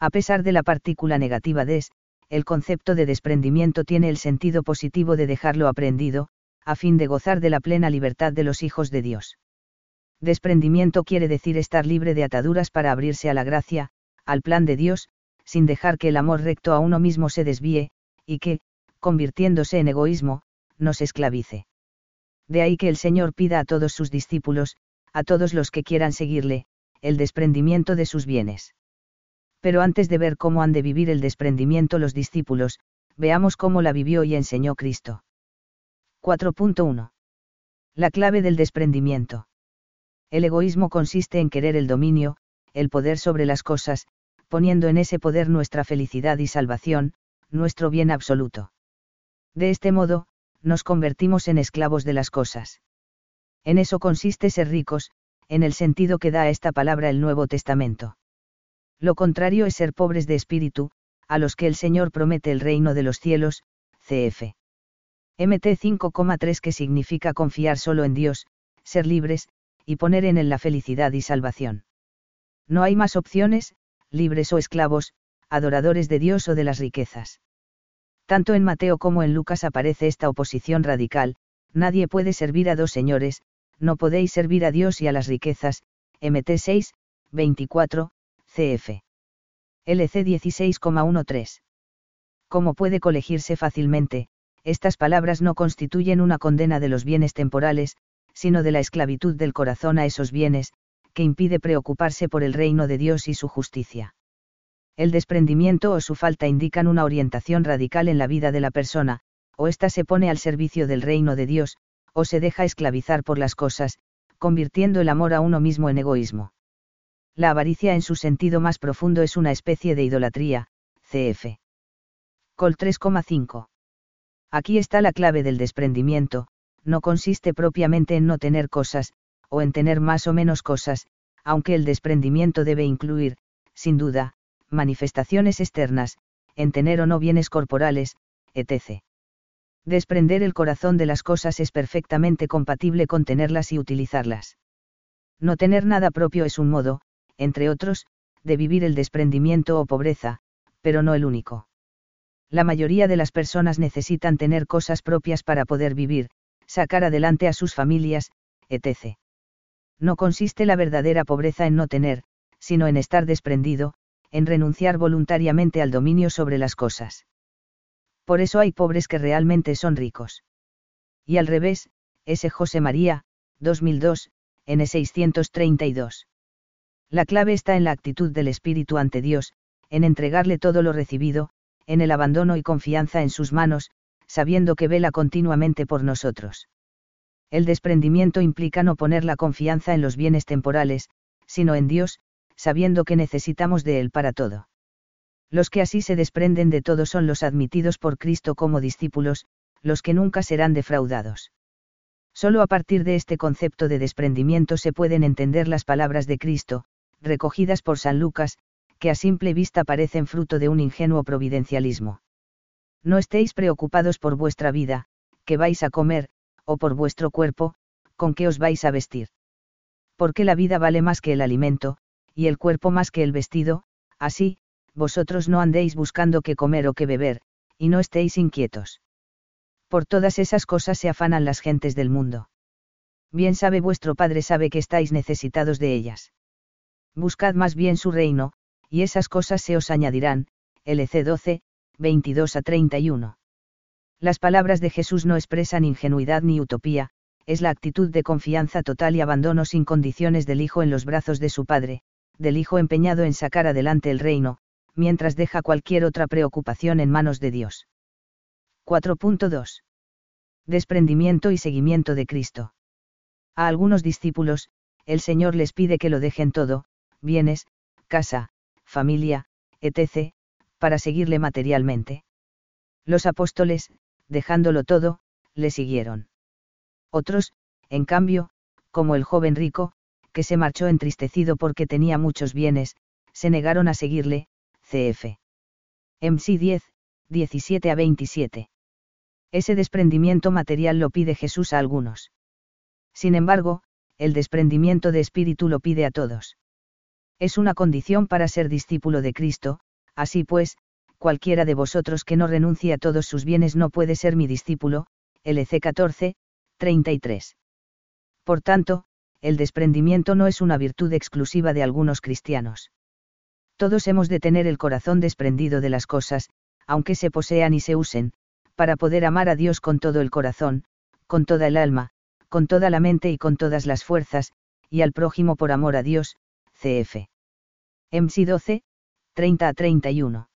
A pesar de la partícula negativa des, el concepto de desprendimiento tiene el sentido positivo de dejarlo aprendido, a fin de gozar de la plena libertad de los hijos de Dios. Desprendimiento quiere decir estar libre de ataduras para abrirse a la gracia, al plan de Dios, sin dejar que el amor recto a uno mismo se desvíe, y que, convirtiéndose en egoísmo, nos esclavice. De ahí que el Señor pida a todos sus discípulos, a todos los que quieran seguirle, el desprendimiento de sus bienes. Pero antes de ver cómo han de vivir el desprendimiento los discípulos, veamos cómo la vivió y enseñó Cristo. 4.1. La clave del desprendimiento. El egoísmo consiste en querer el dominio, el poder sobre las cosas, poniendo en ese poder nuestra felicidad y salvación, nuestro bien absoluto. De este modo, nos convertimos en esclavos de las cosas. En eso consiste ser ricos, en el sentido que da a esta palabra el Nuevo Testamento. Lo contrario es ser pobres de espíritu, a los que el Señor promete el reino de los cielos, cf. MT 5,3 que significa confiar solo en Dios, ser libres, y poner en él la felicidad y salvación. No hay más opciones, libres o esclavos, adoradores de Dios o de las riquezas. Tanto en Mateo como en Lucas aparece esta oposición radical, nadie puede servir a dos señores, no podéis servir a Dios y a las riquezas, MT 6, 24, CF. LC 16,13. Como puede colegirse fácilmente, estas palabras no constituyen una condena de los bienes temporales, sino de la esclavitud del corazón a esos bienes, que impide preocuparse por el reino de Dios y su justicia. El desprendimiento o su falta indican una orientación radical en la vida de la persona, o ésta se pone al servicio del reino de Dios, o se deja esclavizar por las cosas, convirtiendo el amor a uno mismo en egoísmo. La avaricia en su sentido más profundo es una especie de idolatría, cf. Col 3,5. Aquí está la clave del desprendimiento, no consiste propiamente en no tener cosas, o en tener más o menos cosas, aunque el desprendimiento debe incluir, sin duda, manifestaciones externas, en tener o no bienes corporales, etc. Desprender el corazón de las cosas es perfectamente compatible con tenerlas y utilizarlas. No tener nada propio es un modo, entre otros, de vivir el desprendimiento o pobreza, pero no el único. La mayoría de las personas necesitan tener cosas propias para poder vivir, sacar adelante a sus familias, etc. No consiste la verdadera pobreza en no tener, sino en estar desprendido, en renunciar voluntariamente al dominio sobre las cosas. Por eso hay pobres que realmente son ricos. Y al revés, ese José María, 2002, N632. La clave está en la actitud del espíritu ante Dios, en entregarle todo lo recibido, en el abandono y confianza en sus manos, sabiendo que vela continuamente por nosotros. El desprendimiento implica no poner la confianza en los bienes temporales, sino en Dios, sabiendo que necesitamos de Él para todo. Los que así se desprenden de todo son los admitidos por Cristo como discípulos, los que nunca serán defraudados. Solo a partir de este concepto de desprendimiento se pueden entender las palabras de Cristo, recogidas por San Lucas, que a simple vista parecen fruto de un ingenuo providencialismo. No estéis preocupados por vuestra vida, que vais a comer, o por vuestro cuerpo, con qué os vais a vestir. Porque la vida vale más que el alimento, y el cuerpo más que el vestido, así, vosotros no andéis buscando qué comer o qué beber, y no estéis inquietos. Por todas esas cosas se afanan las gentes del mundo. Bien sabe vuestro Padre sabe que estáis necesitados de ellas. Buscad más bien su reino, y esas cosas se os añadirán, LC 12, 22 a 31. Las palabras de Jesús no expresan ingenuidad ni utopía, es la actitud de confianza total y abandono sin condiciones del Hijo en los brazos de su Padre, del Hijo empeñado en sacar adelante el reino, mientras deja cualquier otra preocupación en manos de Dios. 4.2. Desprendimiento y seguimiento de Cristo. A algunos discípulos, el Señor les pide que lo dejen todo, bienes, casa, familia, etc., para seguirle materialmente. Los apóstoles, dejándolo todo, le siguieron. Otros, en cambio, como el joven rico, que se marchó entristecido porque tenía muchos bienes, se negaron a seguirle, cf. MC 10, 17 a 27. Ese desprendimiento material lo pide Jesús a algunos. Sin embargo, el desprendimiento de espíritu lo pide a todos. Es una condición para ser discípulo de Cristo, así pues, cualquiera de vosotros que no renuncie a todos sus bienes no puede ser mi discípulo, LC 14, 33. Por tanto, el desprendimiento no es una virtud exclusiva de algunos cristianos. Todos hemos de tener el corazón desprendido de las cosas, aunque se posean y se usen, para poder amar a Dios con todo el corazón, con toda el alma, con toda la mente y con todas las fuerzas, y al prójimo por amor a Dios, cf. MC 12, 30 a 31.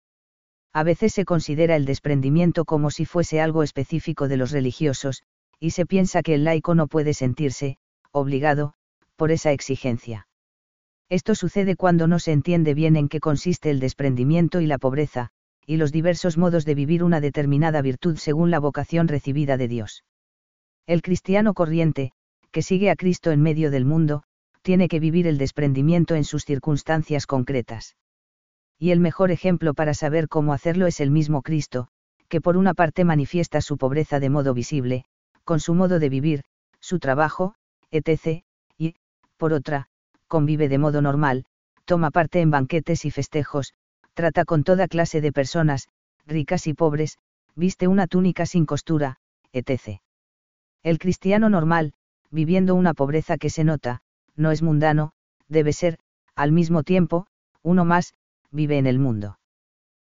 A veces se considera el desprendimiento como si fuese algo específico de los religiosos, y se piensa que el laico no puede sentirse, obligado, por esa exigencia. Esto sucede cuando no se entiende bien en qué consiste el desprendimiento y la pobreza, y los diversos modos de vivir una determinada virtud según la vocación recibida de Dios. El cristiano corriente, que sigue a Cristo en medio del mundo, tiene que vivir el desprendimiento en sus circunstancias concretas y el mejor ejemplo para saber cómo hacerlo es el mismo Cristo, que por una parte manifiesta su pobreza de modo visible, con su modo de vivir, su trabajo, etc., y, por otra, convive de modo normal, toma parte en banquetes y festejos, trata con toda clase de personas, ricas y pobres, viste una túnica sin costura, etc. El cristiano normal, viviendo una pobreza que se nota, no es mundano, debe ser, al mismo tiempo, uno más, vive en el mundo.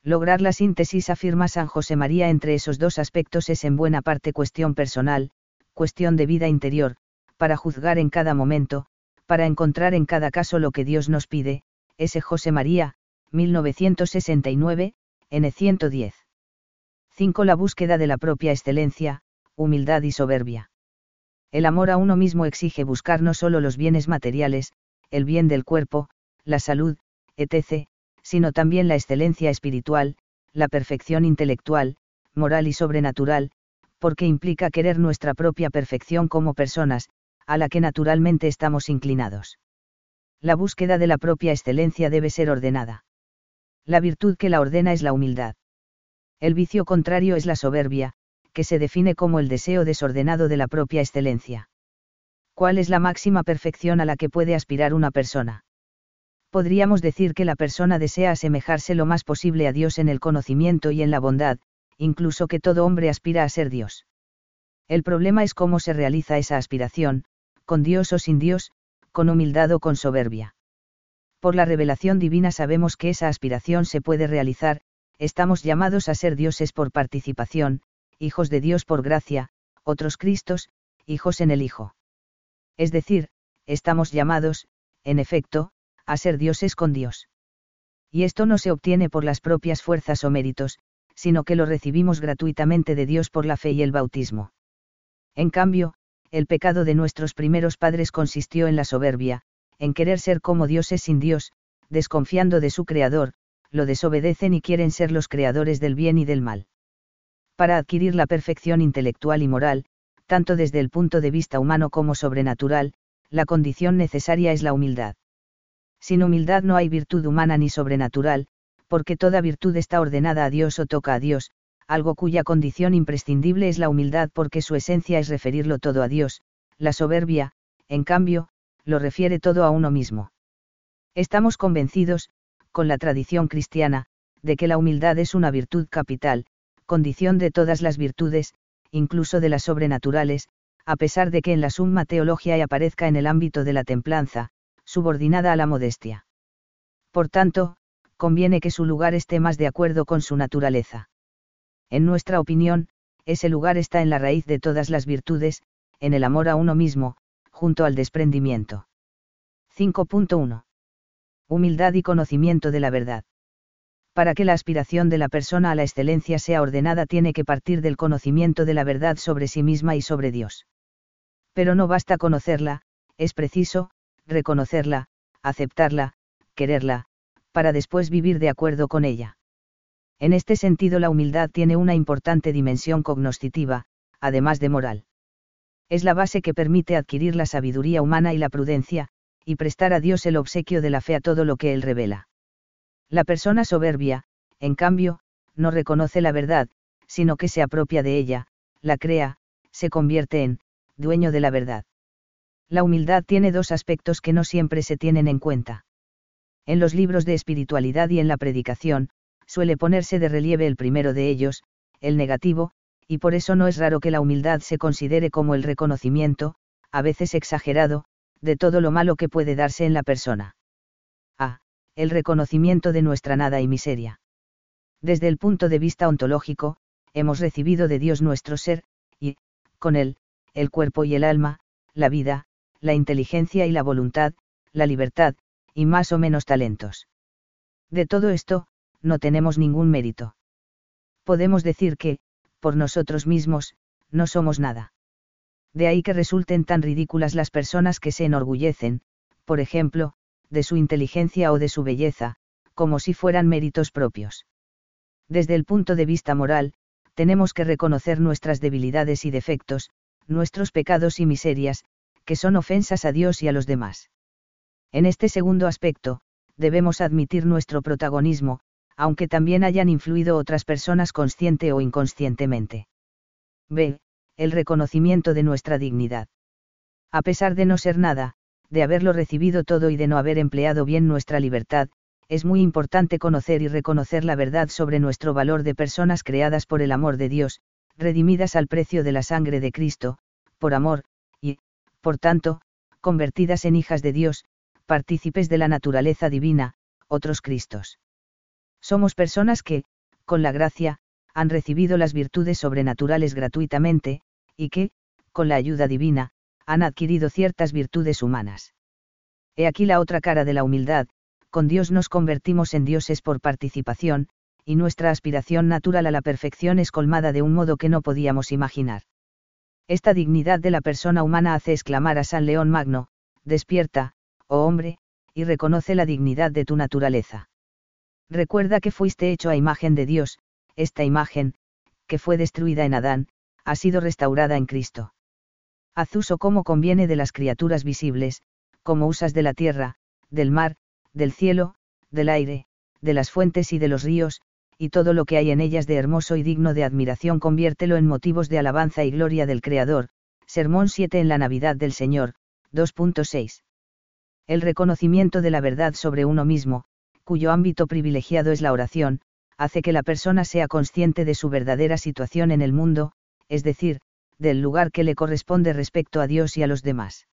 Lograr la síntesis afirma San José María entre esos dos aspectos es en buena parte cuestión personal, cuestión de vida interior, para juzgar en cada momento, para encontrar en cada caso lo que Dios nos pide, ese José María, 1969, N110. 5. La búsqueda de la propia excelencia, humildad y soberbia. El amor a uno mismo exige buscar no solo los bienes materiales, el bien del cuerpo, la salud, etc., sino también la excelencia espiritual, la perfección intelectual, moral y sobrenatural, porque implica querer nuestra propia perfección como personas, a la que naturalmente estamos inclinados. La búsqueda de la propia excelencia debe ser ordenada. La virtud que la ordena es la humildad. El vicio contrario es la soberbia, que se define como el deseo desordenado de la propia excelencia. ¿Cuál es la máxima perfección a la que puede aspirar una persona? Podríamos decir que la persona desea asemejarse lo más posible a Dios en el conocimiento y en la bondad, incluso que todo hombre aspira a ser Dios. El problema es cómo se realiza esa aspiración, con Dios o sin Dios, con humildad o con soberbia. Por la revelación divina sabemos que esa aspiración se puede realizar, estamos llamados a ser dioses por participación, hijos de Dios por gracia, otros Cristos, hijos en el Hijo. Es decir, estamos llamados, en efecto, a ser dioses con Dios. Y esto no se obtiene por las propias fuerzas o méritos, sino que lo recibimos gratuitamente de Dios por la fe y el bautismo. En cambio, el pecado de nuestros primeros padres consistió en la soberbia, en querer ser como dioses sin Dios, desconfiando de su Creador, lo desobedecen y quieren ser los creadores del bien y del mal. Para adquirir la perfección intelectual y moral, tanto desde el punto de vista humano como sobrenatural, la condición necesaria es la humildad. Sin humildad no hay virtud humana ni sobrenatural, porque toda virtud está ordenada a Dios o toca a Dios, algo cuya condición imprescindible es la humildad porque su esencia es referirlo todo a Dios, la soberbia, en cambio, lo refiere todo a uno mismo. Estamos convencidos, con la tradición cristiana, de que la humildad es una virtud capital, condición de todas las virtudes, incluso de las sobrenaturales, a pesar de que en la summa teología aparezca en el ámbito de la templanza, subordinada a la modestia. Por tanto, conviene que su lugar esté más de acuerdo con su naturaleza. En nuestra opinión, ese lugar está en la raíz de todas las virtudes, en el amor a uno mismo, junto al desprendimiento. 5.1. Humildad y conocimiento de la verdad. Para que la aspiración de la persona a la excelencia sea ordenada tiene que partir del conocimiento de la verdad sobre sí misma y sobre Dios. Pero no basta conocerla, es preciso, reconocerla, aceptarla, quererla, para después vivir de acuerdo con ella. En este sentido la humildad tiene una importante dimensión cognoscitiva, además de moral. Es la base que permite adquirir la sabiduría humana y la prudencia, y prestar a Dios el obsequio de la fe a todo lo que Él revela. La persona soberbia, en cambio, no reconoce la verdad, sino que se apropia de ella, la crea, se convierte en, dueño de la verdad. La humildad tiene dos aspectos que no siempre se tienen en cuenta. En los libros de espiritualidad y en la predicación, suele ponerse de relieve el primero de ellos, el negativo, y por eso no es raro que la humildad se considere como el reconocimiento, a veces exagerado, de todo lo malo que puede darse en la persona. A. El reconocimiento de nuestra nada y miseria. Desde el punto de vista ontológico, hemos recibido de Dios nuestro ser, y, con él, el cuerpo y el alma, la vida, la inteligencia y la voluntad, la libertad, y más o menos talentos. De todo esto, no tenemos ningún mérito. Podemos decir que, por nosotros mismos, no somos nada. De ahí que resulten tan ridículas las personas que se enorgullecen, por ejemplo, de su inteligencia o de su belleza, como si fueran méritos propios. Desde el punto de vista moral, tenemos que reconocer nuestras debilidades y defectos, nuestros pecados y miserias, que son ofensas a Dios y a los demás. En este segundo aspecto, debemos admitir nuestro protagonismo, aunque también hayan influido otras personas consciente o inconscientemente. B. El reconocimiento de nuestra dignidad. A pesar de no ser nada, de haberlo recibido todo y de no haber empleado bien nuestra libertad, es muy importante conocer y reconocer la verdad sobre nuestro valor de personas creadas por el amor de Dios, redimidas al precio de la sangre de Cristo, por amor, y, por tanto, convertidas en hijas de Dios, partícipes de la naturaleza divina, otros Cristos. Somos personas que, con la gracia, han recibido las virtudes sobrenaturales gratuitamente, y que, con la ayuda divina, han adquirido ciertas virtudes humanas. He aquí la otra cara de la humildad, con Dios nos convertimos en dioses por participación, y nuestra aspiración natural a la perfección es colmada de un modo que no podíamos imaginar. Esta dignidad de la persona humana hace exclamar a San León Magno, despierta, oh hombre, y reconoce la dignidad de tu naturaleza. Recuerda que fuiste hecho a imagen de Dios, esta imagen, que fue destruida en Adán, ha sido restaurada en Cristo. Haz uso como conviene de las criaturas visibles, como usas de la tierra, del mar, del cielo, del aire, de las fuentes y de los ríos, y todo lo que hay en ellas de hermoso y digno de admiración conviértelo en motivos de alabanza y gloria del Creador. Sermón 7 en la Navidad del Señor, 2.6. El reconocimiento de la verdad sobre uno mismo, cuyo ámbito privilegiado es la oración, hace que la persona sea consciente de su verdadera situación en el mundo, es decir, del lugar que le corresponde respecto a Dios y a los demás.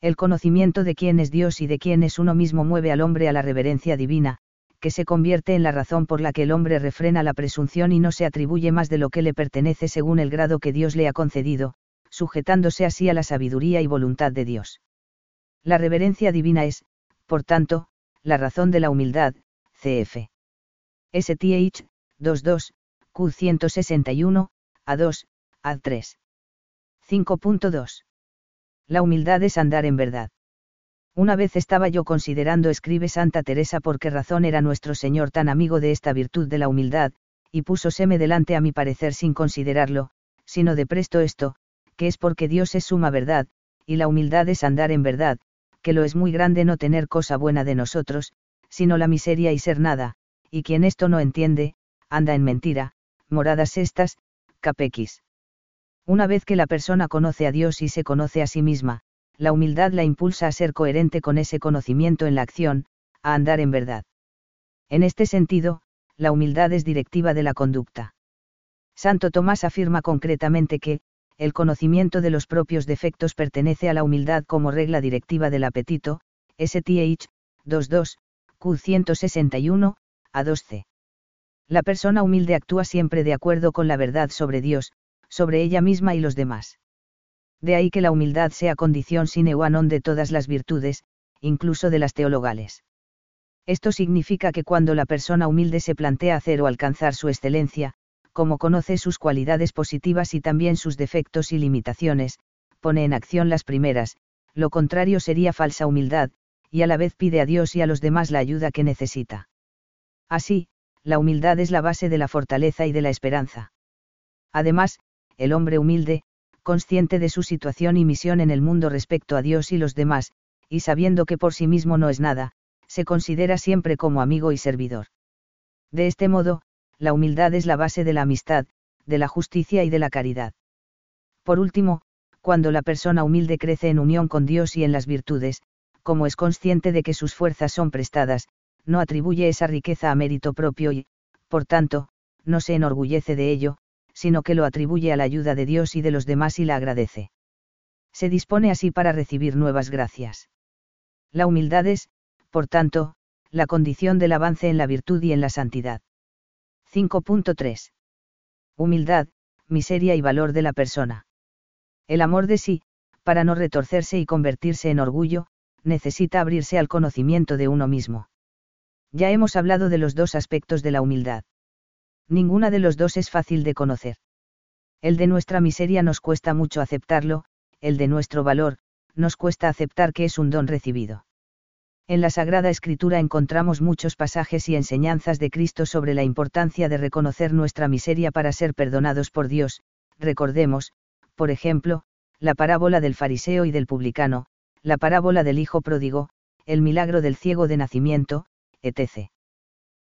El conocimiento de quién es Dios y de quién es uno mismo mueve al hombre a la reverencia divina, que se convierte en la razón por la que el hombre refrena la presunción y no se atribuye más de lo que le pertenece según el grado que Dios le ha concedido, sujetándose así a la sabiduría y voluntad de Dios. La reverencia divina es, por tanto, la razón de la humildad, cf. STH, 22, Q 161, A2, A3. 5.2. La humildad es andar en verdad. Una vez estaba yo considerando, escribe Santa Teresa, por qué razón era nuestro Señor tan amigo de esta virtud de la humildad, y púsoseme delante a mi parecer sin considerarlo, sino de presto esto, que es porque Dios es suma verdad, y la humildad es andar en verdad, que lo es muy grande no tener cosa buena de nosotros, sino la miseria y ser nada, y quien esto no entiende, anda en mentira, moradas estas, capequis. Una vez que la persona conoce a Dios y se conoce a sí misma, la humildad la impulsa a ser coherente con ese conocimiento en la acción, a andar en verdad. En este sentido, la humildad es directiva de la conducta. Santo Tomás afirma concretamente que, el conocimiento de los propios defectos pertenece a la humildad como regla directiva del apetito, STH, 22, Q 161, a 12. La persona humilde actúa siempre de acuerdo con la verdad sobre Dios, sobre ella misma y los demás de ahí que la humildad sea condición sine qua non de todas las virtudes, incluso de las teologales. Esto significa que cuando la persona humilde se plantea hacer o alcanzar su excelencia, como conoce sus cualidades positivas y también sus defectos y limitaciones, pone en acción las primeras, lo contrario sería falsa humildad, y a la vez pide a Dios y a los demás la ayuda que necesita. Así, la humildad es la base de la fortaleza y de la esperanza. Además, el hombre humilde, consciente de su situación y misión en el mundo respecto a Dios y los demás, y sabiendo que por sí mismo no es nada, se considera siempre como amigo y servidor. De este modo, la humildad es la base de la amistad, de la justicia y de la caridad. Por último, cuando la persona humilde crece en unión con Dios y en las virtudes, como es consciente de que sus fuerzas son prestadas, no atribuye esa riqueza a mérito propio y, por tanto, no se enorgullece de ello, sino que lo atribuye a la ayuda de Dios y de los demás y la agradece. Se dispone así para recibir nuevas gracias. La humildad es, por tanto, la condición del avance en la virtud y en la santidad. 5.3. Humildad, miseria y valor de la persona. El amor de sí, para no retorcerse y convertirse en orgullo, necesita abrirse al conocimiento de uno mismo. Ya hemos hablado de los dos aspectos de la humildad ninguna de los dos es fácil de conocer. El de nuestra miseria nos cuesta mucho aceptarlo, el de nuestro valor, nos cuesta aceptar que es un don recibido. En la Sagrada Escritura encontramos muchos pasajes y enseñanzas de Cristo sobre la importancia de reconocer nuestra miseria para ser perdonados por Dios, recordemos, por ejemplo, la parábola del fariseo y del publicano, la parábola del hijo pródigo, el milagro del ciego de nacimiento, etc.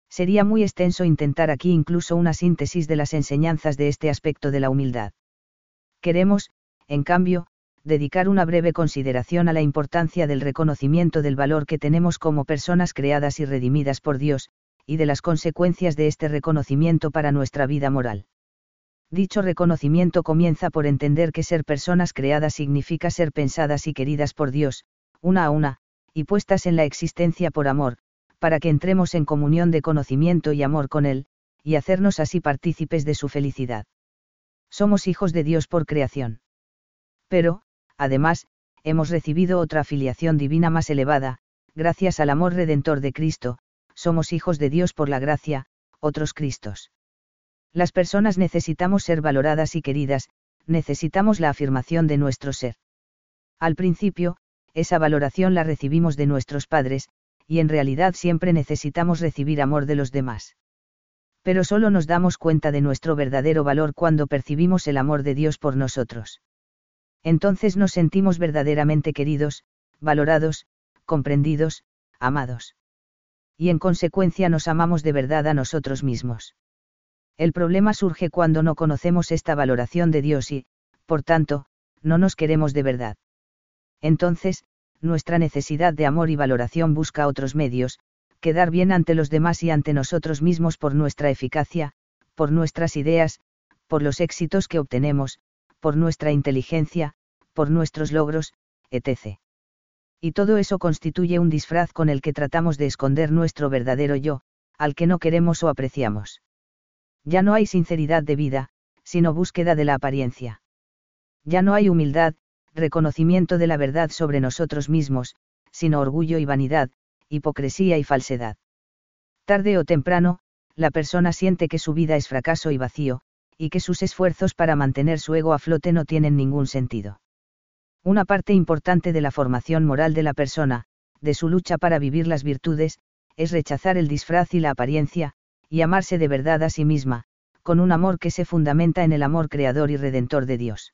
Sería muy extenso intentar aquí incluso una síntesis de las enseñanzas de este aspecto de la humildad. Queremos, en cambio, dedicar una breve consideración a la importancia del reconocimiento del valor que tenemos como personas creadas y redimidas por Dios, y de las consecuencias de este reconocimiento para nuestra vida moral. Dicho reconocimiento comienza por entender que ser personas creadas significa ser pensadas y queridas por Dios, una a una, y puestas en la existencia por amor, para que entremos en comunión de conocimiento y amor con Él, y hacernos así partícipes de su felicidad. Somos hijos de Dios por creación. Pero, además, hemos recibido otra afiliación divina más elevada, gracias al amor redentor de Cristo, somos hijos de Dios por la gracia, otros Cristos. Las personas necesitamos ser valoradas y queridas, necesitamos la afirmación de nuestro ser. Al principio, esa valoración la recibimos de nuestros padres, y en realidad siempre necesitamos recibir amor de los demás. Pero solo nos damos cuenta de nuestro verdadero valor cuando percibimos el amor de Dios por nosotros. Entonces nos sentimos verdaderamente queridos, valorados, comprendidos, amados. Y en consecuencia nos amamos de verdad a nosotros mismos. El problema surge cuando no conocemos esta valoración de Dios y, por tanto, no nos queremos de verdad. Entonces, nuestra necesidad de amor y valoración busca otros medios, quedar bien ante los demás y ante nosotros mismos por nuestra eficacia, por nuestras ideas, por los éxitos que obtenemos, por nuestra inteligencia, por nuestros logros, etc. Y todo eso constituye un disfraz con el que tratamos de esconder nuestro verdadero yo, al que no queremos o apreciamos. Ya no hay sinceridad de vida, sino búsqueda de la apariencia. Ya no hay humildad, reconocimiento de la verdad sobre nosotros mismos, sino orgullo y vanidad, hipocresía y falsedad. Tarde o temprano, la persona siente que su vida es fracaso y vacío, y que sus esfuerzos para mantener su ego a flote no tienen ningún sentido. Una parte importante de la formación moral de la persona, de su lucha para vivir las virtudes, es rechazar el disfraz y la apariencia, y amarse de verdad a sí misma, con un amor que se fundamenta en el amor creador y redentor de Dios.